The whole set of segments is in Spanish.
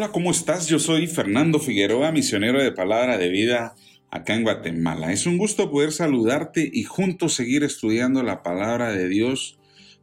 Hola, ¿cómo estás? Yo soy Fernando Figueroa, misionero de Palabra de Vida acá en Guatemala. Es un gusto poder saludarte y juntos seguir estudiando la palabra de Dios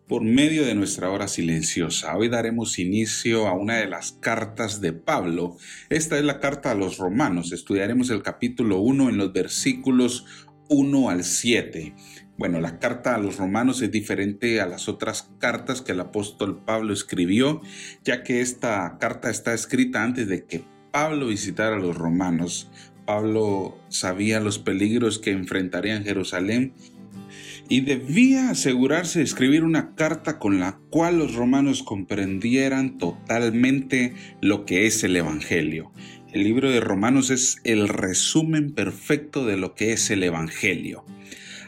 por medio de nuestra hora silenciosa. Hoy daremos inicio a una de las cartas de Pablo. Esta es la carta a los romanos. Estudiaremos el capítulo 1 en los versículos 1 al 7. Bueno, la carta a los romanos es diferente a las otras cartas que el apóstol Pablo escribió, ya que esta carta está escrita antes de que Pablo visitara a los romanos. Pablo sabía los peligros que enfrentarían Jerusalén y debía asegurarse de escribir una carta con la cual los romanos comprendieran totalmente lo que es el Evangelio. El libro de Romanos es el resumen perfecto de lo que es el Evangelio.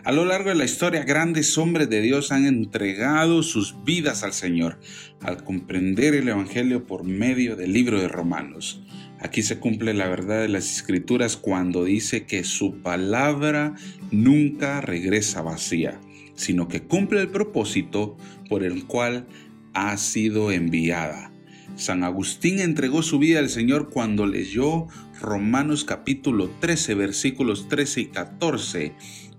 A lo largo de la historia, grandes hombres de Dios han entregado sus vidas al Señor al comprender el Evangelio por medio del libro de Romanos. Aquí se cumple la verdad de las escrituras cuando dice que su palabra nunca regresa vacía, sino que cumple el propósito por el cual ha sido enviada. San Agustín entregó su vida al Señor cuando leyó Romanos capítulo 13 versículos 13 y 14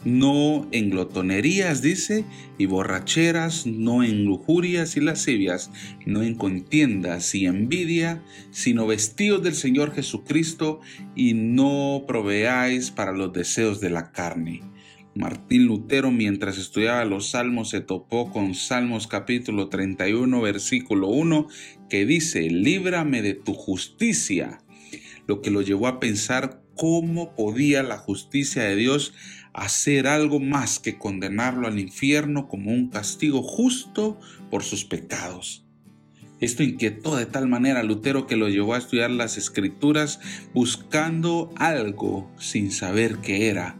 no en glotonerías, dice, y borracheras, no en lujurias y lascivias, no en contiendas y envidia, sino vestidos del Señor Jesucristo y no proveáis para los deseos de la carne. Martín Lutero, mientras estudiaba los salmos, se topó con Salmos capítulo 31, versículo 1, que dice, líbrame de tu justicia, lo que lo llevó a pensar cómo podía la justicia de Dios hacer algo más que condenarlo al infierno como un castigo justo por sus pecados. Esto inquietó de tal manera a Lutero que lo llevó a estudiar las escrituras buscando algo sin saber qué era.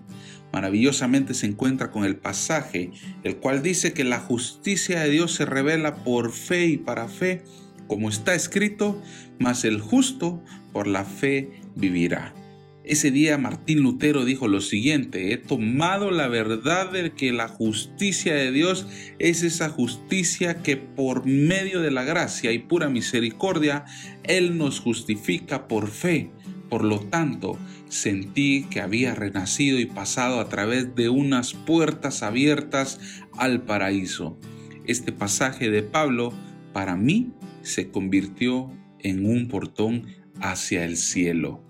Maravillosamente se encuentra con el pasaje, el cual dice que la justicia de Dios se revela por fe y para fe, como está escrito, mas el justo por la fe vivirá. Ese día Martín Lutero dijo lo siguiente, he tomado la verdad de que la justicia de Dios es esa justicia que por medio de la gracia y pura misericordia, Él nos justifica por fe. Por lo tanto, sentí que había renacido y pasado a través de unas puertas abiertas al paraíso. Este pasaje de Pablo para mí se convirtió en un portón hacia el cielo.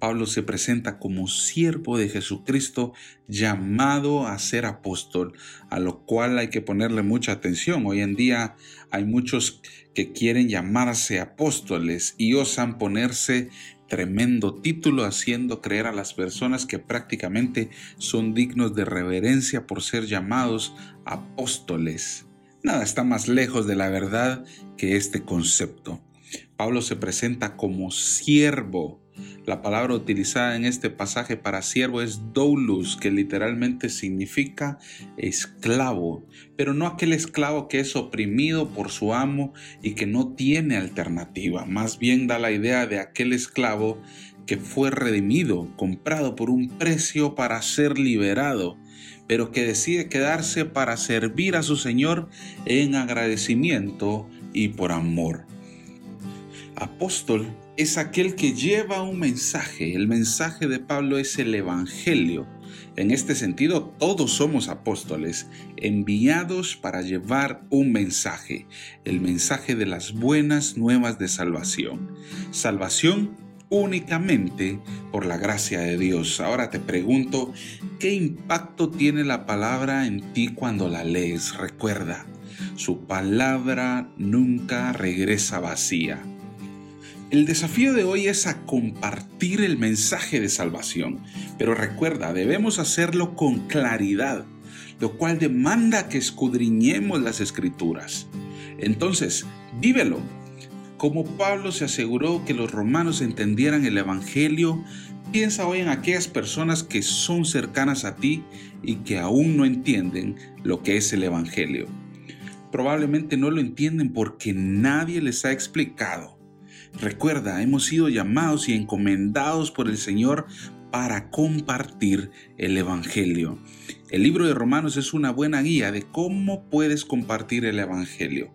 Pablo se presenta como siervo de Jesucristo llamado a ser apóstol, a lo cual hay que ponerle mucha atención. Hoy en día hay muchos que quieren llamarse apóstoles y osan ponerse tremendo título haciendo creer a las personas que prácticamente son dignos de reverencia por ser llamados apóstoles. Nada está más lejos de la verdad que este concepto. Pablo se presenta como siervo la palabra utilizada en este pasaje para siervo es doulos, que literalmente significa esclavo, pero no aquel esclavo que es oprimido por su amo y que no tiene alternativa, más bien da la idea de aquel esclavo que fue redimido, comprado por un precio para ser liberado, pero que decide quedarse para servir a su Señor en agradecimiento y por amor. Apóstol es aquel que lleva un mensaje. El mensaje de Pablo es el Evangelio. En este sentido, todos somos apóstoles, enviados para llevar un mensaje, el mensaje de las buenas nuevas de salvación. Salvación únicamente por la gracia de Dios. Ahora te pregunto, ¿qué impacto tiene la palabra en ti cuando la lees? Recuerda, su palabra nunca regresa vacía. El desafío de hoy es a compartir el mensaje de salvación, pero recuerda, debemos hacerlo con claridad, lo cual demanda que escudriñemos las escrituras. Entonces, vívelo. Como Pablo se aseguró que los romanos entendieran el Evangelio, piensa hoy en aquellas personas que son cercanas a ti y que aún no entienden lo que es el Evangelio. Probablemente no lo entienden porque nadie les ha explicado. Recuerda, hemos sido llamados y encomendados por el Señor para compartir el Evangelio. El libro de Romanos es una buena guía de cómo puedes compartir el Evangelio.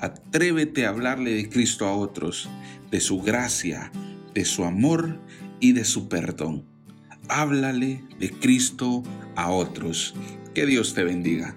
Atrévete a hablarle de Cristo a otros, de su gracia, de su amor y de su perdón. Háblale de Cristo a otros. Que Dios te bendiga.